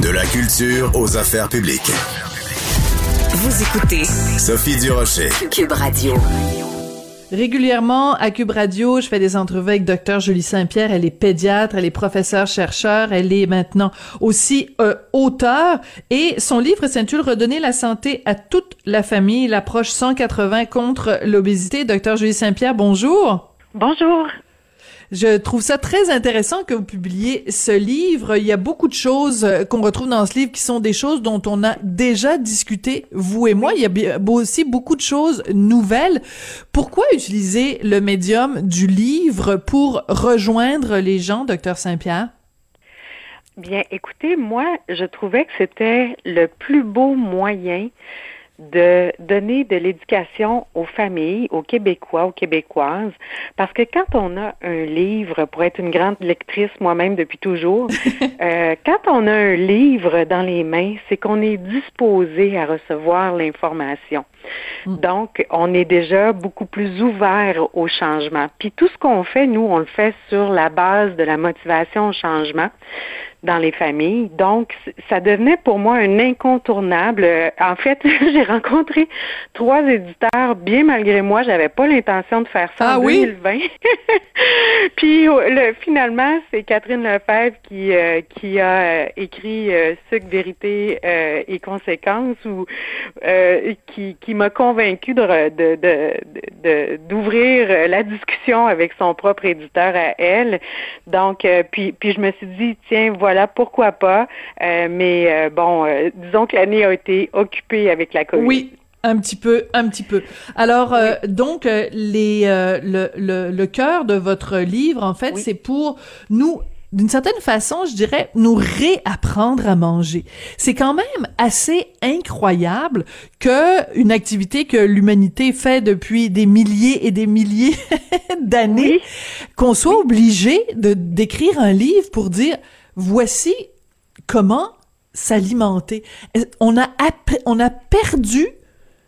De la culture aux affaires publiques. Vous écoutez Sophie Durocher. Cube Radio. Régulièrement à Cube Radio, je fais des entrevues avec Dr Julie Saint-Pierre. Elle est pédiatre, elle est professeure chercheur, elle est maintenant aussi euh, auteure et son livre s'intitule Redonner la santé à toute la famille, l'approche 180 contre l'obésité. Dr Julie Saint-Pierre, bonjour. Bonjour. Je trouve ça très intéressant que vous publiez ce livre. Il y a beaucoup de choses euh, qu'on retrouve dans ce livre qui sont des choses dont on a déjà discuté, vous et moi. Il y a aussi beaucoup de choses nouvelles. Pourquoi utiliser le médium du livre pour rejoindre les gens, docteur Saint-Pierre? Bien, écoutez, moi, je trouvais que c'était le plus beau moyen de donner de l'éducation aux familles, aux Québécois, aux Québécoises, parce que quand on a un livre, pour être une grande lectrice moi-même depuis toujours, euh, quand on a un livre dans les mains, c'est qu'on est disposé à recevoir l'information. Mm. Donc, on est déjà beaucoup plus ouvert au changement. Puis tout ce qu'on fait, nous, on le fait sur la base de la motivation au changement dans les familles. Donc, ça devenait pour moi un incontournable. En fait, j'ai rencontré trois éditeurs, bien malgré moi, j'avais pas l'intention de faire ça ah, en oui? 2020. Puis le, finalement, c'est Catherine Lefebvre qui euh, qui a euh, écrit euh, Sucre, vérité et conséquences ou qui qui m'a convaincu de de d'ouvrir la discussion avec son propre éditeur à elle. Donc puis puis je me suis dit tiens voilà voilà, pourquoi pas. Euh, mais euh, bon, euh, disons que l'année a été occupée avec la COVID. Oui. Un petit peu, un petit peu. Alors, donc, les, le, le, le cœur de votre livre, en fait, c'est pour nous d'une certaine façon, je dirais, nous réapprendre à manger. C'est quand même assez incroyable que une activité que l'humanité fait depuis des milliers et des milliers d'années, qu'on soit obligé de d'écrire un livre pour dire voici comment s'alimenter. On a, perdu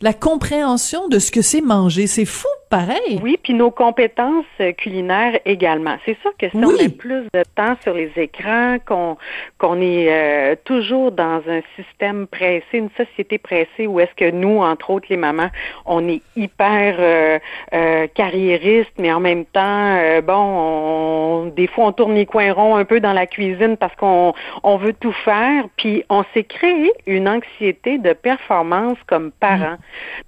la compréhension de ce que c'est manger. C'est fou pareil. Oui, puis nos compétences culinaires également. C'est sûr que si on a plus de temps sur les écrans, qu'on qu'on est euh, toujours dans un système pressé, une société pressée, où est-ce que nous, entre autres les mamans, on est hyper euh, euh carriériste, mais en même temps, euh, bon, on, des fois on tourne les coins ronds un peu dans la cuisine parce qu'on on veut tout faire, puis on s'est créé une anxiété de performance comme parents.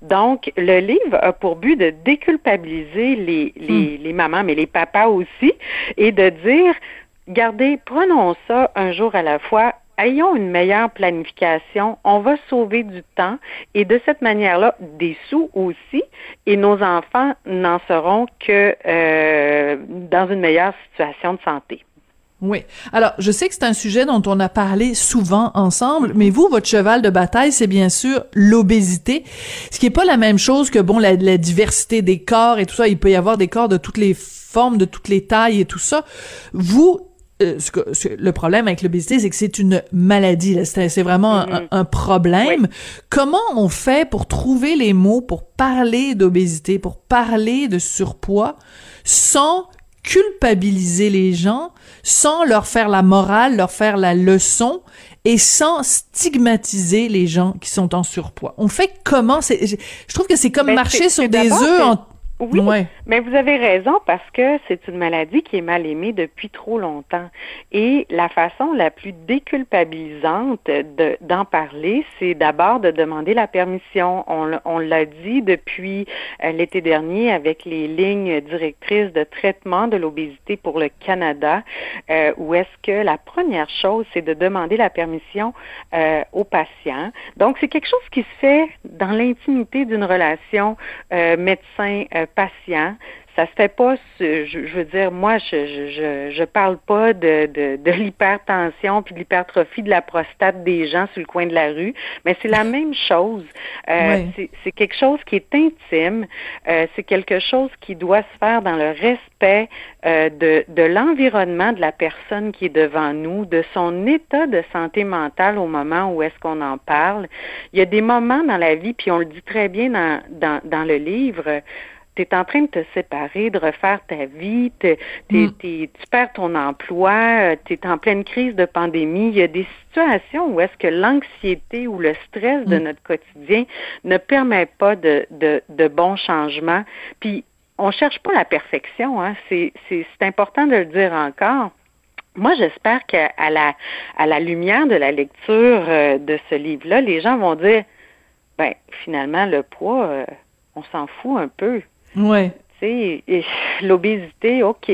Mm. Donc, le livre a pour but de déculpabiliser culpabiliser les, les, hmm. les mamans, mais les papas aussi, et de dire, gardez, prenons ça un jour à la fois, ayons une meilleure planification, on va sauver du temps et de cette manière-là, des sous aussi, et nos enfants n'en seront que euh, dans une meilleure situation de santé. Oui. Alors, je sais que c'est un sujet dont on a parlé souvent ensemble, mais vous, votre cheval de bataille, c'est bien sûr l'obésité, ce qui est pas la même chose que, bon, la, diversité des corps et tout ça. Il peut y avoir des corps de toutes les formes, de toutes les tailles et tout ça. Vous, euh, ce le problème avec l'obésité, c'est que c'est une maladie. C'est vraiment un, mm-hmm. problème. Comment on fait pour trouver les mots pour parler d'obésité, pour parler de surpoids, sans culpabiliser les gens sans leur faire la morale, leur faire la leçon et sans stigmatiser les gens qui sont en surpoids. On fait comment? Je trouve que c'est comme ben, marcher sur des œufs en oui, mais vous avez raison parce que c'est une maladie qui est mal aimée depuis trop longtemps. Et la façon la plus déculpabilisante de, d'en parler, c'est d'abord de demander la permission. On, on l'a dit depuis euh, l'été dernier avec les lignes directrices de traitement de l'obésité pour le Canada, euh, où est-ce que la première chose, c'est de demander la permission euh, aux patients. Donc, c'est quelque chose qui se fait dans l'intimité d'une relation euh, médecin patient ça se fait pas. Je, veux dire, moi, je, je, je, parle pas de, de, de l'hypertension puis de l'hypertrophie de la prostate des gens sur le coin de la rue, mais c'est la même chose. Euh, C'est quelque chose qui est intime. Euh, c'est quelque chose qui doit se faire dans le respect euh, de, de l'environnement de la personne qui est devant nous, de son état de santé mentale au moment où est-ce qu'on en parle. Il y a des moments dans la vie, puis on le dit très bien dans, dans, dans le livre, tu es en train de te séparer, de refaire ta vie, mm. tu perds ton emploi, euh, tu es en pleine crise de pandémie. Il y a des situations où est-ce que l'anxiété ou le stress de mm. notre quotidien ne permet pas de, de, de bons changements. Puis, on cherche pas la perfection, hein. c'est important de le dire encore. Moi, j'espère qu'à la, à la lumière de la lecture euh, de ce livre-là, les gens vont dire, ben, finalement, le poids, euh, on s'en fout un peu. Ouais. L'obésité, OK.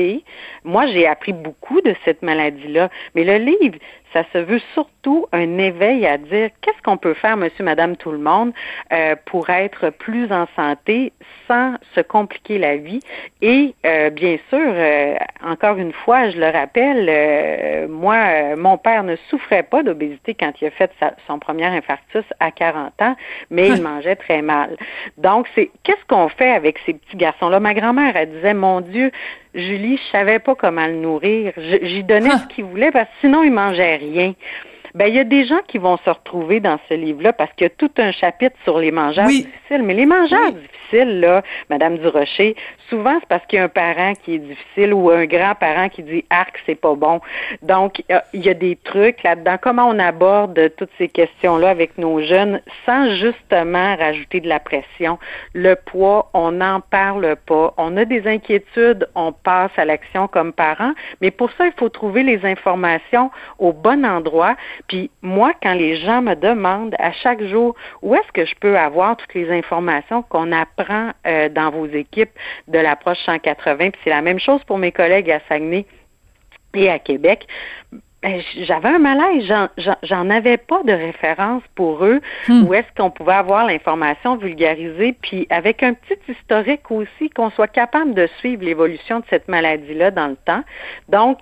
Moi, j'ai appris beaucoup de cette maladie-là. Mais le livre, ça se veut surtout un éveil à dire qu'est-ce qu'on peut faire, monsieur, madame, tout le monde, euh, pour être plus en santé sans se compliquer la vie? Et euh, bien sûr, euh, encore une fois, je le rappelle, moi, mon père ne souffrait pas d'obésité quand il a fait son premier infarctus à 40 ans, mais il mangeait très mal. Donc, c'est qu'est-ce qu'on fait avec ces petits garçons-là? Ma grand-mère, elle disait, mon Dieu, Julie, je savais pas comment le nourrir. J'y donnais ce qu'il voulait parce que sinon il mangeait rien. Ben, il y a des gens qui vont se retrouver dans ce livre-là parce qu'il y a tout un chapitre sur les mangeurs difficiles. Mais les mangeurs difficiles, là, Madame Durocher, souvent c'est parce qu'il y a un parent qui est difficile ou un grand-parent qui dit arc, c'est pas bon. Donc, il y a des trucs là-dedans. Comment on aborde toutes ces questions-là avec nos jeunes sans justement rajouter de la pression? Le poids, on n'en parle pas. On a des inquiétudes, on passe à l'action comme parents, mais pour ça, il faut trouver les informations au bon endroit. Puis moi, quand les gens me demandent à chaque jour où est-ce que je peux avoir toutes les informations qu'on apprend euh, dans vos équipes de l'approche 180, puis c'est la même chose pour mes collègues à Saguenay et à Québec, j'avais un malaise, j'en avais pas de référence pour eux hmm. où est-ce qu'on pouvait avoir l'information vulgarisée, puis avec un petit historique aussi, qu'on soit capable de suivre l'évolution de cette maladie-là dans le temps. Donc,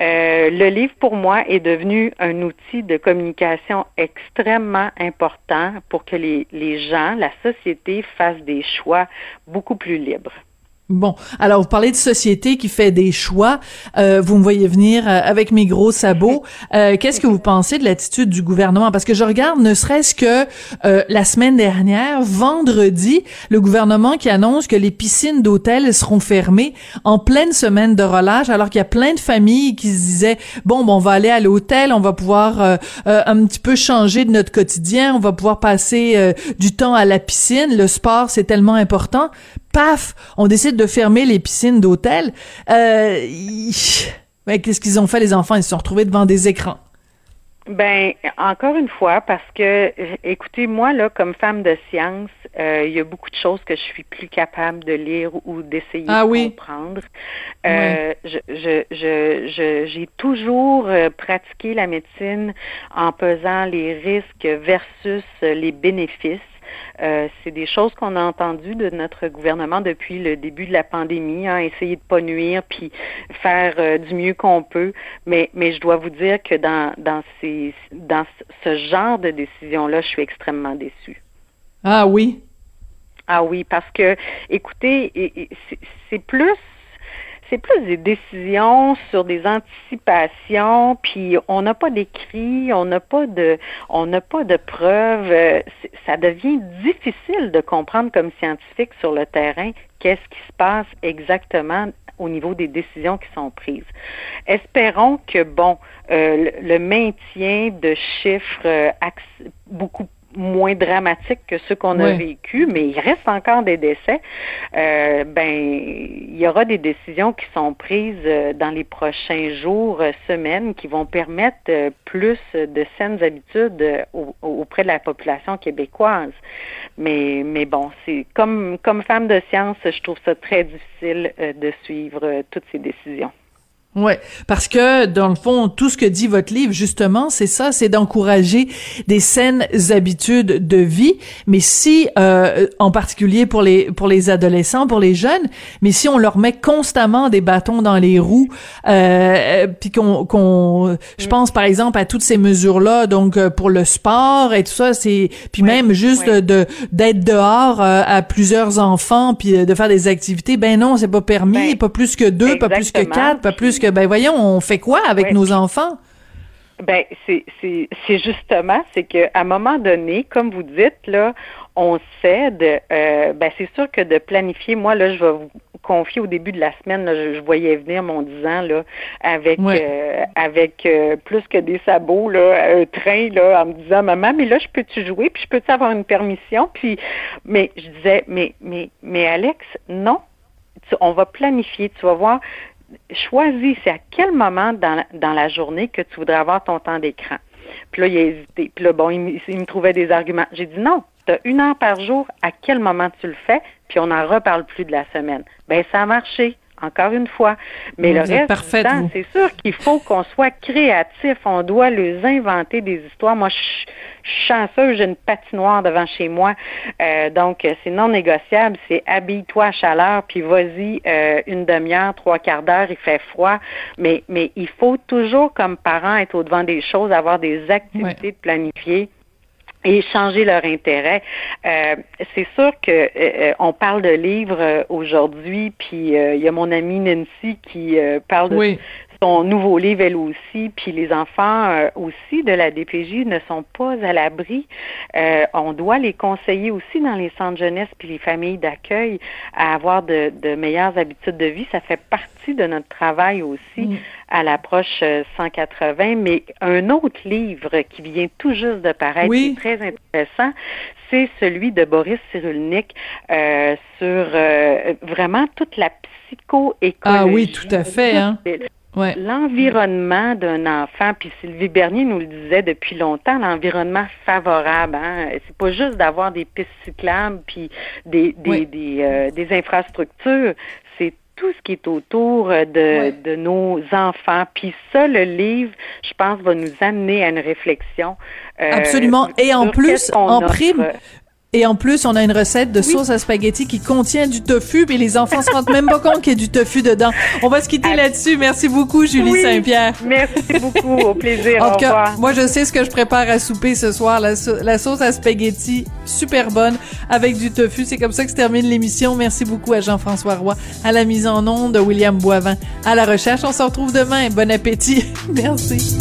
euh, le livre pour moi est devenu un outil de communication extrêmement important pour que les, les gens, la société fassent des choix beaucoup plus libres. Bon, alors vous parlez de société qui fait des choix. Euh, vous me voyez venir euh, avec mes gros sabots. Euh, qu'est-ce que vous pensez de l'attitude du gouvernement? Parce que je regarde, ne serait-ce que la semaine dernière, vendredi, le gouvernement qui annonce que les piscines d'hôtel seront fermées en pleine semaine de relâche, alors qu'il y a plein de familles qui se disaient bon, bon on va aller à l'hôtel, on va pouvoir un petit peu changer de notre quotidien, on va pouvoir passer du temps à la piscine. Le sport, c'est tellement important paf, on décide de fermer les piscines d'hôtel. Euh, qu'est-ce qu'ils ont fait les enfants? Ils se sont retrouvés devant des écrans. Ben, encore une fois, parce que, écoutez, moi, là, comme femme de science, euh, il y a beaucoup de choses que je suis plus capable de lire ou d'essayer ah de comprendre. Euh, je, je, j'ai toujours euh, pratiqué la médecine en pesant les risques versus les bénéfices. Euh, c'est des choses qu'on a entendues de notre gouvernement depuis le début de la pandémie, hein, essayer de pas nuire puis faire euh, du mieux qu'on peut. Mais, mais je dois vous dire que dans, dans, ces, dans ce genre de décision-là, je suis extrêmement déçue. Ah oui? Ah oui, parce que, écoutez, c'est plus c'est plus des décisions sur des anticipations, puis on n'a pas d'écrit, on n'a pas de, on n'a pas de preuves. Euh, ça devient difficile de comprendre comme scientifique sur le terrain qu'est-ce qui se passe exactement au niveau des décisions qui sont prises. Espérons que, bon, euh, le, maintien de chiffres euh, beaucoup moins dramatique que ceux qu'on a vécu, mais il reste encore des décès. Euh, ben, il y aura des décisions qui sont prises euh, dans les prochains jours, euh, semaines, qui vont permettre plus de saines habitudes auprès de la population québécoise. Mais, mais bon, c'est comme comme femme de science, je trouve ça très difficile de suivre toutes ces décisions. Ouais, parce que dans le fond, tout ce que dit votre livre, justement, c'est ça, c'est d'encourager des saines habitudes de vie. Mais si, euh, en particulier pour les pour les adolescents, pour les jeunes, mais si on leur met constamment des bâtons dans les roues, euh, puis qu'on qu'on, je mm. pense par exemple à toutes ces mesures là, donc euh, pour le sport et tout ça, c'est puis même juste de d'être dehors euh, à plusieurs enfants, puis de faire des activités, ben non, c'est pas permis, ben, pas plus que deux, pas plus que quatre, pas plus que ben voyons, on fait quoi avec nos enfants? Ben, c'est, justement, c'est qu'à un moment donné, comme vous dites, là, on sait de, euh, ben, c'est sûr que de planifier, moi, là, je vais vous confier au début de la semaine, je, voyais venir mon 10 ans, là, avec, euh, avec euh, plus que des sabots, là, un train, là, en me disant, maman, mais là, je peux-tu jouer, puis je peux-tu avoir une permission, puis, mais je disais, mais, mais, mais Alex, non, on va planifier, tu vas voir, choisis, c'est à quel moment dans, la journée que tu voudrais avoir ton temps d'écran. Puis là, il a hésité. Puis là, bon, il, me trouvait des arguments. J'ai dit non, tu as une heure par jour, à quel moment tu le fais, puis on n'en reparle plus de la semaine. Ben ça a marché encore une fois. Mais le reste c'est sûr qu'il faut qu'on soit créatif. On doit les inventer des histoires. Moi, je, suis chanceuse, j'ai une patinoire devant chez moi. Euh, donc, c'est non négociable. C'est habille-toi à chaleur, puis vas-y euh, une demi-heure, trois quarts d'heure, il fait froid. Mais, mais il faut toujours, comme parents, être au-devant des choses, avoir des activités de planifier et changer leur intérêt. Euh, c'est sûr que euh, euh, on parle de livres aujourd'hui, puis il y a mon amie Nancy qui parle de son nouveau livre elle aussi, puis les enfants aussi de la DPJ ne sont pas à l'abri. on doit les conseiller aussi dans les centres jeunesse puis les familles d'accueil à avoir de, de, meilleures habitudes de vie. Ça fait partie de notre travail aussi mm. à l'approche 180. Mais un autre livre qui vient tout juste de paraître, qui est très intéressant, c'est celui de Boris Cyrulnik euh, sur euh, vraiment toute la psychoécologie. Ah oui, tout à fait. Hein? L'environnement d'un enfant, puis Sylvie Bernier nous le disait depuis longtemps, l'environnement favorable. Hein? C'est pas juste d'avoir des pistes cyclables puis des des, des, euh, des infrastructures, c'est tout ce qui est autour de, de nos enfants. Puis ça, le livre, je pense, va nous amener à une réflexion. Euh, Absolument. Et en plus, en prime, et en plus, on a une recette de sauce à spaghetti qui contient du tofu, et les enfants se rendent même pas compte qu'il y a du tofu dedans. On va se quitter là-dessus. Merci beaucoup, Julie Saint-Pierre. Merci beaucoup. Au plaisir. en tout cas, moi, je sais ce que je prépare à souper ce soir. La, la sauce à spaghetti, super bonne, avec du tofu. C'est comme ça que se termine l'émission. Merci beaucoup à Jean-François Roy, à la mise en onde, de William Boivin, à la recherche. On se retrouve demain. Bon appétit. Merci.